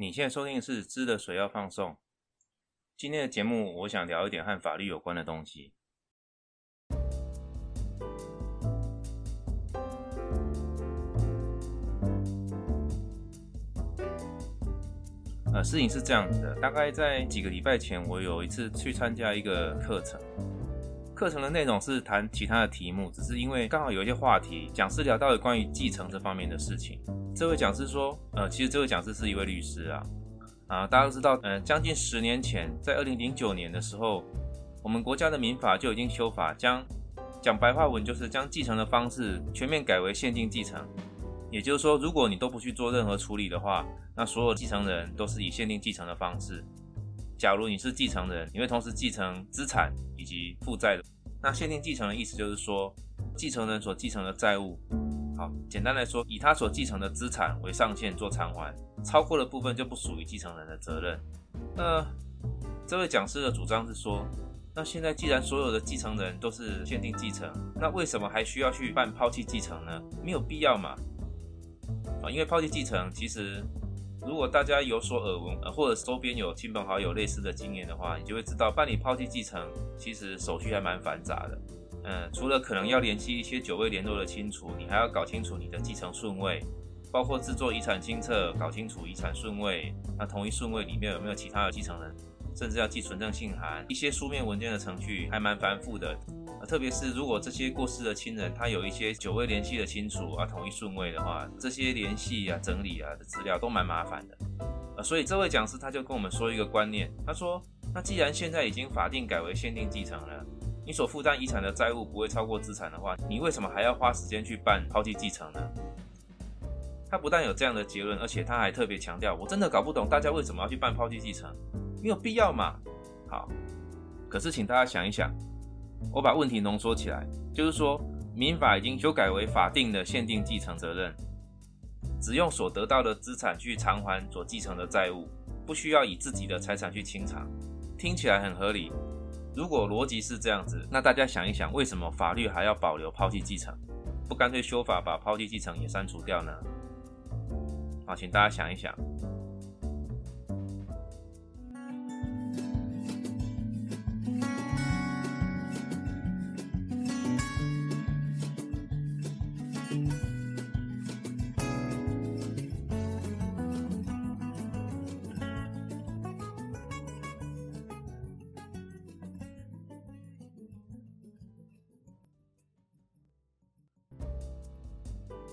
你现在收听的是《知的水要放送》。今天的节目，我想聊一点和法律有关的东西。呃，事情是这样子的，大概在几个礼拜前，我有一次去参加一个课程，课程的内容是谈其他的题目，只是因为刚好有一些话题，讲师聊到了关于继承这方面的事情。这位讲师说，呃，其实这位讲师是一位律师啊，啊，大家都知道，呃，将近十年前，在二零零九年的时候，我们国家的民法就已经修法，将讲白话文就是将继承的方式全面改为限定继承，也就是说，如果你都不去做任何处理的话，那所有继承人都是以限定继承的方式。假如你是继承人，你会同时继承资产以及负债的。那限定继承的意思就是说，继承人所继承的债务。好，简单来说，以他所继承的资产为上限做偿还，超过的部分就不属于继承人的责任。那这位讲师的主张是说，那现在既然所有的继承人都是限定继承，那为什么还需要去办抛弃继承呢？没有必要嘛？啊，因为抛弃继承，其实如果大家有所耳闻，或者周边有亲朋好友类似的经验的话，你就会知道办理抛弃继承其实手续还蛮繁杂的。嗯，除了可能要联系一些久未联络的亲属，你还要搞清楚你的继承顺位，包括制作遗产清册，搞清楚遗产顺位，那同一顺位里面有没有其他的继承人，甚至要寄存证信函，一些书面文件的程序还蛮繁复的。特别是如果这些过世的亲人他有一些久未联系的亲属啊，同一顺位的话，这些联系啊、整理啊的资料都蛮麻烦的。呃，所以这位讲师他就跟我们说一个观念，他说，那既然现在已经法定改为限定继承了。你所负担遗产的债务不会超过资产的话，你为什么还要花时间去办抛弃继承呢？他不但有这样的结论，而且他还特别强调，我真的搞不懂大家为什么要去办抛弃继承，没有必要嘛？好，可是请大家想一想，我把问题浓缩起来，就是说，民法已经修改为法定的限定继承责任，只用所得到的资产去偿还所继承的债务，不需要以自己的财产去清偿，听起来很合理。如果逻辑是这样子，那大家想一想，为什么法律还要保留抛弃继承？不干脆修法把抛弃继承也删除掉呢？好，请大家想一想。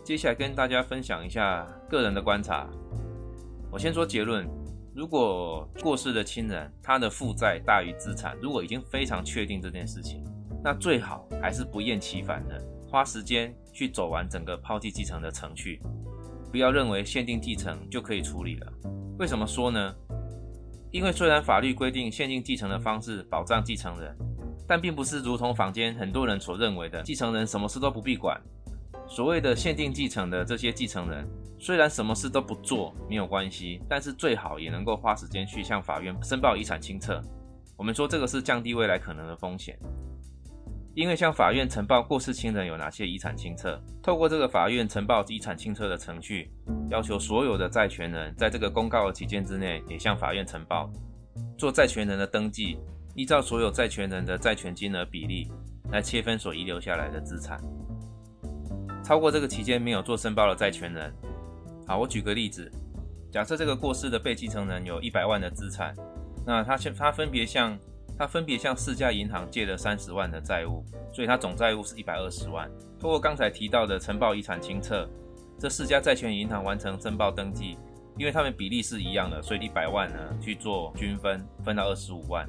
接下来跟大家分享一下个人的观察。我先说结论：如果过世的亲人他的负债大于资产，如果已经非常确定这件事情，那最好还是不厌其烦的花时间去走完整个抛弃继承的程序，不要认为限定继承就可以处理了。为什么说呢？因为虽然法律规定限定继承的方式保障继承人，但并不是如同坊间很多人所认为的，继承人什么事都不必管。所谓的限定继承的这些继承人，虽然什么事都不做没有关系，但是最好也能够花时间去向法院申报遗产清册。我们说这个是降低未来可能的风险，因为向法院呈报过世亲人有哪些遗产清册，透过这个法院呈报遗产清册的程序，要求所有的债权人在这个公告的期间之内也向法院呈报，做债权人的登记，依照所有债权人的债权金额比例来切分所遗留下来的资产。超过这个期间没有做申报的债权人，好，我举个例子，假设这个过世的被继承人有一百万的资产，那他向他分别向他分别向四家银行借了三十万的债务，所以他总债务是一百二十万。通过刚才提到的呈报遗产清册，这四家债权银行完成申报登记，因为他们比例是一样的，所以一百万呢去做均分，分到二十五万。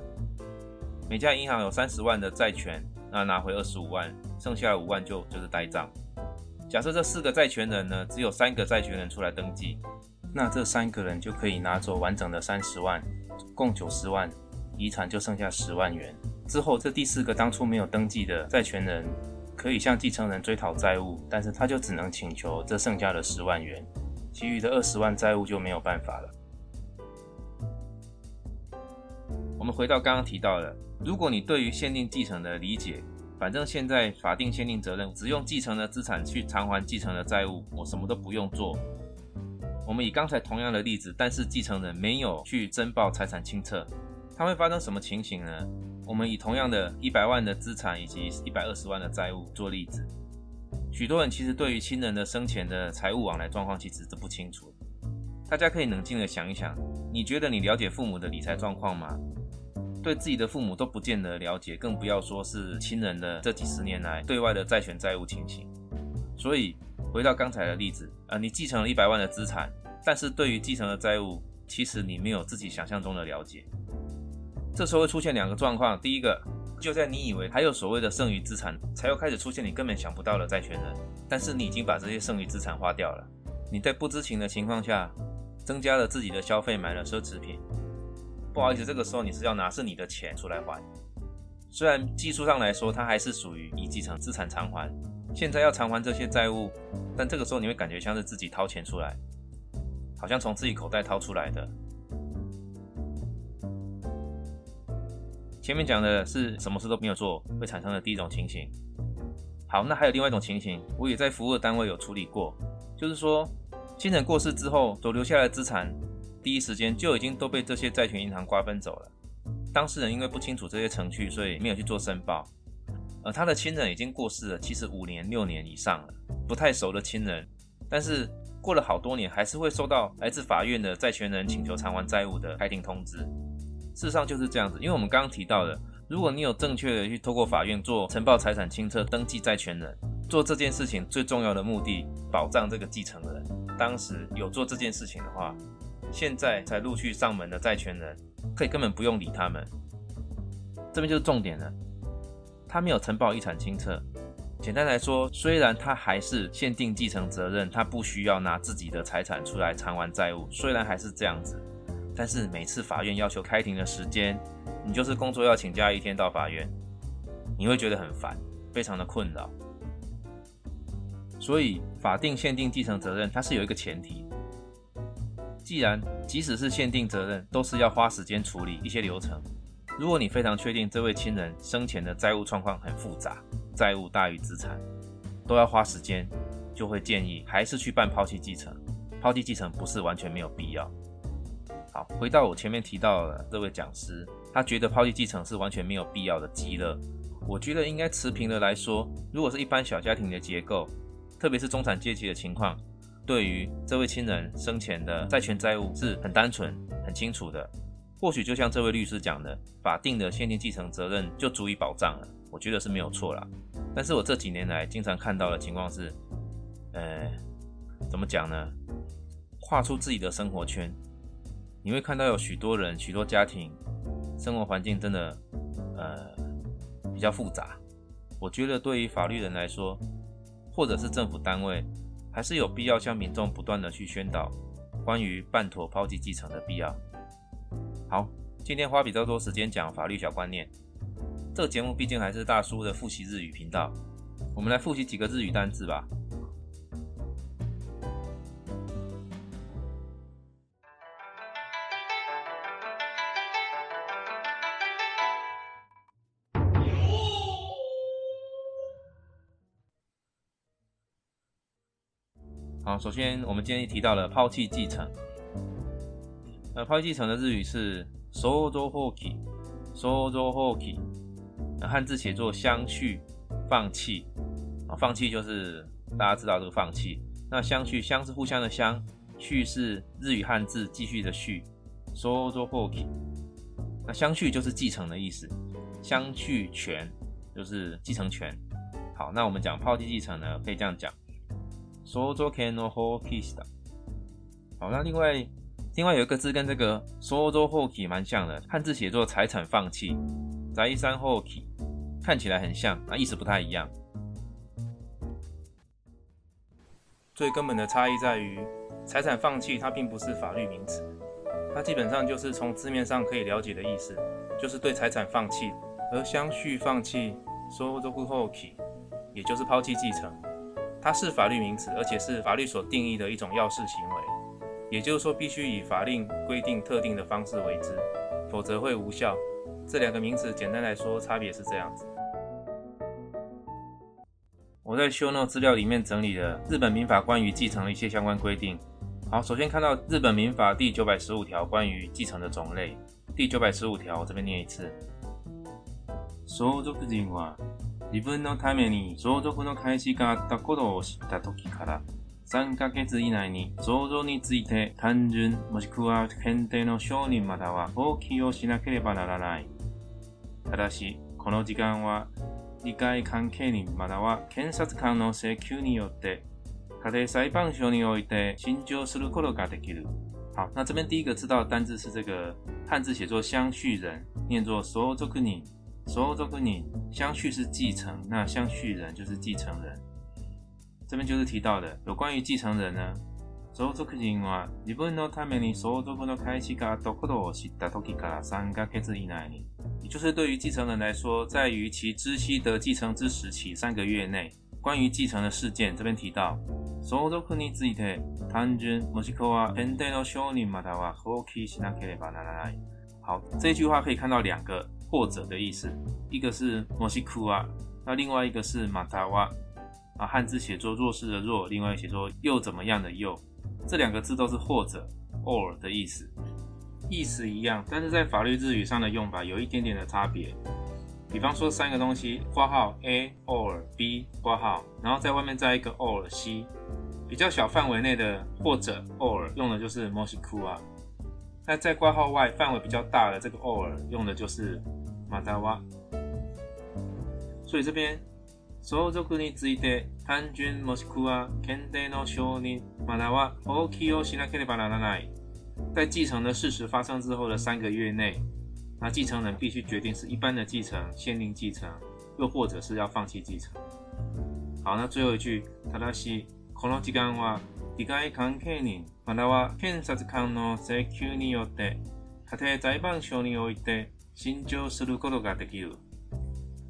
每家银行有三十万的债权，那拿回二十五万，剩下五万就就是呆账。假设这四个债权人呢，只有三个债权人出来登记，那这三个人就可以拿走完整的三十万，共九十万，遗产就剩下十万元。之后这第四个当初没有登记的债权人，可以向继承人追讨债务，但是他就只能请求这剩下的十万元，其余的二十万债务就没有办法了。我们回到刚刚提到的，如果你对于限定继承的理解，反正现在法定限定责任只用继承的资产去偿还继承的债务，我什么都不用做。我们以刚才同样的例子，但是继承人没有去申报财产清册，它会发生什么情形呢？我们以同样的一百万的资产以及一百二十万的债务做例子，许多人其实对于亲人的生前的财务往来状况其实都不清楚。大家可以冷静的想一想，你觉得你了解父母的理财状况吗？对自己的父母都不见得了解，更不要说是亲人的这几十年来对外的债权债务情形。所以。回到刚才的例子，呃，你继承了一百万的资产，但是对于继承的债务，其实你没有自己想象中的了解。这时候会出现两个状况，第一个，就在你以为还有所谓的剩余资产，才又开始出现你根本想不到的债权人，但是你已经把这些剩余资产花掉了。你在不知情的情况下，增加了自己的消费，买了奢侈品。不好意思，这个时候你是要拿是你的钱出来还，虽然技术上来说，它还是属于已继承资产偿还。现在要偿还这些债务，但这个时候你会感觉像是自己掏钱出来，好像从自己口袋掏出来的。前面讲的是什么事都没有做会产生的第一种情形。好，那还有另外一种情形，我也在服务的单位有处理过，就是说亲人过世之后所留下来的资产，第一时间就已经都被这些债权银行瓜分走了。当事人因为不清楚这些程序，所以没有去做申报。而他的亲人已经过世了，其实五年、六年以上了，不太熟的亲人，但是过了好多年，还是会收到来自法院的债权人请求偿还债务的开庭通知。事实上就是这样子，因为我们刚刚提到的，如果你有正确的去透过法院做呈报财产清册、登记债权人，做这件事情最重要的目的，保障这个继承人。当时有做这件事情的话，现在才陆续上门的债权人，可以根本不用理他们。这边就是重点了。他没有承报遗产清册。简单来说，虽然他还是限定继承责任，他不需要拿自己的财产出来偿还债务。虽然还是这样子，但是每次法院要求开庭的时间，你就是工作要请假一天到法院，你会觉得很烦，非常的困扰。所以法定限定继承责任，它是有一个前提。既然即使是限定责任，都是要花时间处理一些流程。如果你非常确定这位亲人生前的债务状况很复杂，债务大于资产，都要花时间，就会建议还是去办抛弃继承。抛弃继承不是完全没有必要。好，回到我前面提到的这位讲师，他觉得抛弃继承是完全没有必要的极乐。我觉得应该持平的来说，如果是一般小家庭的结构，特别是中产阶级的情况，对于这位亲人生前的债权债务是很单纯、很清楚的。或许就像这位律师讲的，法定的限定继承责任就足以保障了，我觉得是没有错啦。但是我这几年来经常看到的情况是，呃，怎么讲呢？跨出自己的生活圈，你会看到有许多人、许多家庭，生活环境真的，呃，比较复杂。我觉得对于法律人来说，或者是政府单位，还是有必要向民众不断的去宣导关于办妥抛弃继承的必要。好，今天花比较多时间讲法律小观念。这个节目毕竟还是大叔的复习日语频道，我们来复习几个日语单字吧。首先我们今天提到了抛弃继承。呃，抛弃继承的日语是 “sozo hoki”，“sozo hoki”，汉字写作“相续”，放弃啊，放弃就是大家知道这个放弃。那相续，相是互相的相，续是日语汉字继续的续，“sozo hoki”。那相续就是继承的意思，相续权就是继承权。好，那我们讲抛弃继承呢，可以这样讲：“sozo ken no hoki s 好，那另外。另外有一个字跟这个 “sozo hoki” 蛮像的，汉字写作“财产放弃”，宅山 hoki，看起来很像，那意思不太一样。最根本的差异在于，财产放弃它并不是法律名词，它基本上就是从字面上可以了解的意思，就是对财产放弃。而相续放弃 “sozo hoki”，也就是抛弃继承，它是法律名词，而且是法律所定义的一种要事行为。也就是说，必须以法令规定特定的方式为之，否则会无效。这两个名词简单来说，差别是这样子。我在修诺资料里面整理了日本民法关于继承的一些相关规定，好，首先看到日本民法第九百十五条关于继承的种类。第九百十五条，我这边念一次。相続人は自分のために相続の開始があったことを知った時から3ヶ月以内に相続について単純もしくは検定の承認または放棄をしなければならない。ただし、この時間は理解関係人または検察官の請求によって家庭裁判所において新調することができる。好，那这边第一个知道的单字是这个汉字写作相续人，念作相続人。相続人相续是继承，那相续人就是继承人。这边就是提到的有关于继承人呢。相続人は自分のために相続の開始があったことを知った時から3ヶ月以内に，也就是对于继承人来说，在于其知悉得继承之时起三个月内，关于继承的事件，这边提到相続について。単純もしくは変定の承認または放棄しなければならない。好，这句话可以看到两个 或者的意思，一个是もしくは，那另外一个是または。啊，汉字写作弱势的弱，另外写作又怎么样的又，这两个字都是或者 or 的意思，意思一样，但是在法律日语上的用法有一点点的差别。比方说三个东西，括号 A or B 括号，然后在外面再一个 or C。比较小范围内的或者 or 用的就是 moshiku 啊，那在挂号外范围比较大的这个 or 用的就是 madawa。所以这边相続について単純もしくは検定の承認または放棄をしなければならない。在继承的事实发生之后的三个月内，那继承人必须决定是一般的继承、限定继承，又或者是要放弃继承。好，那最后一句，正し。この時間は利害関係人または検察官の請求によって家庭裁判所において新調することができる。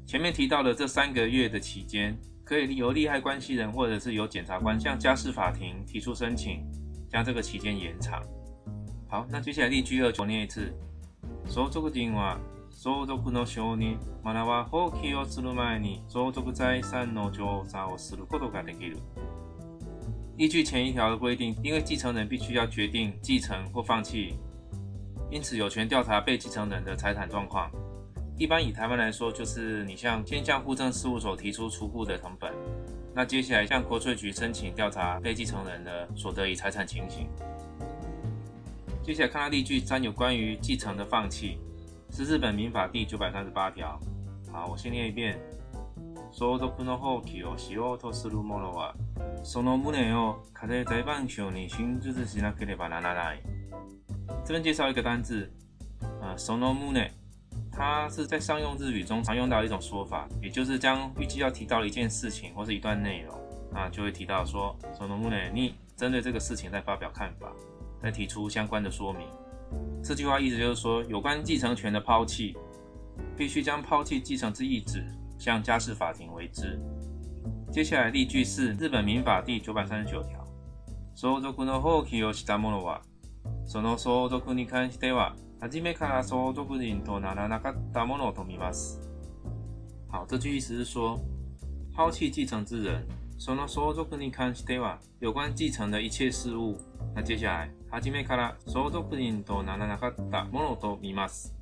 前面提到的这三个月的期间，可以由利害关系人或者是由检察官向家事法庭提出申请，将这个期间延长。好，那接下来例句二，重念一次。相続人は相続の承認または放棄をする前に相続財産の調査をすることができる。依据前一条的规定，因为继承人必须要决定继承或放弃， 因此有权调查被继承人的财产状况。一般以台湾来说，就是你向天向户政事务所提出初步的成本，那接下来向国税局申请调查被继承人的所得与财产情形。接下来看到例句三，有关于继承的放弃，是日本民法第九百三十八条。好，我先念一遍。相続の放棄をしようとする者は、その旨を家庭裁判所に申述しなければならない。 这边介绍一个单字，啊，その旨，它是在商用日语中常用到的一种说法，也就是将预计要提到的一件事情或是一段内容，啊，就会提到说，その旨你针对这个事情在发表看法，再提出相关的说明。这句话意思就是说，有关继承权的抛弃，必须将抛弃继承之意旨。向家事法庭为之。接下来例句是日本民法第九百三十九条。相続の放棄をした者は、 その相続に関しては、初めから相続人とならなかったものとみます。好，这句意思是说，抛弃继承之人，その相続に関しては、有关继承的一切事物。那接下来、初めから相続人とならなかったものとみます。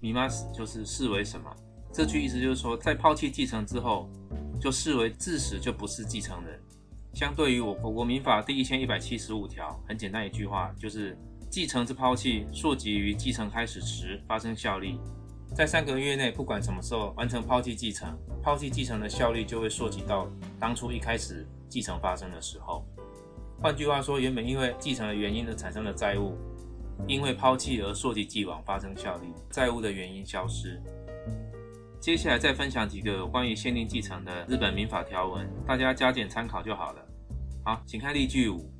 みます就是视为什么？这句意思就是说，在抛弃继承之后，就视为自始就不是继承人。相对于我我国民法第一千一百七十五条，很简单一句话，就是继承之抛弃，溯及于继承开始时发生效力，在三个月内，不管什么时候完成抛弃继承，抛弃继承的效力就会溯及到当初一开始继承发生的时候。换句话说，原本因为继承的原因而产生的债务，因为抛弃而溯及既往发生效力，债务的原因消失。接下来再分享几个有关于限定继承的日本民法条文，大家加减参考就好了。好，请看例句五，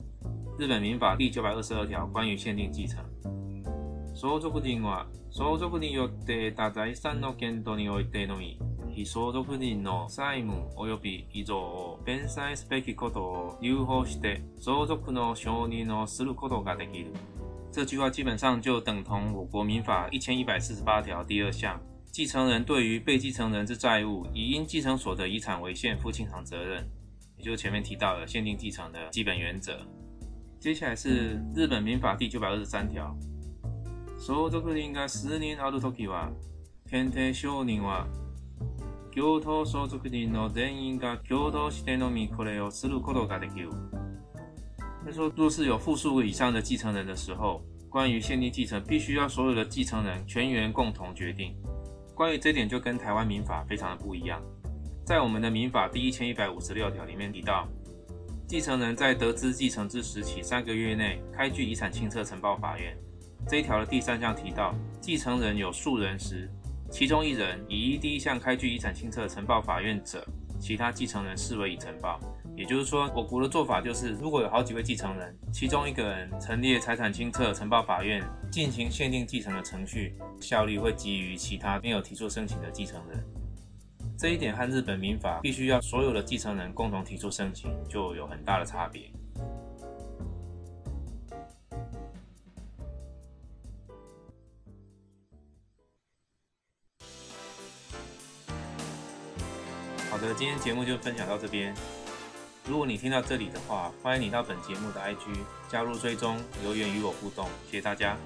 日本民法第九百二十二条关于限定继承。相続人は相続によって得た財産の限度においてのみ、非相続人の債務及び遺贈を弁済すべきことを留保して相続の承認をすることができる。这句话基本上就等同我国民法一千一百四十八条第二项。继承人对于被继承人之债务，以因继承所得遗产为限负清偿责任，也就是前面提到的限定继承的基本原则。 接 接下来是日本民法第九百二十三条。相続人が数人あるときは、検定証人は共同相続人の全員が共同してのみこれをすることができる。他说，若是有复数个以上的继承人的时候，关于限定继承，必须要所有的继承人全员共同决定。关于这点，就跟台湾民法非常的不一样。在我们的民法第一千一百五十六条里面提到， 继承人在得知继承之时起三个月内开具遗产清册呈报法院。这一条的第三项提到，继承人有数人时，其中一人以依第一项开具遗产清册呈报法院者，其他继承人视为已呈报。也就是说，我国的做法就是，如果有好几位继承人，其中一个人陈列财产清册呈报法院进行限定继承的程序，效力会基于其他没有提出申请的继承人。这一点和日本民法必须要所有的继承人共同提出申请，就有很大的差别。好的，今天节目就分享到这边。如果你听到这里的话，欢迎你到本节目的 IG 加入追踪，留言与我互动。谢谢大家。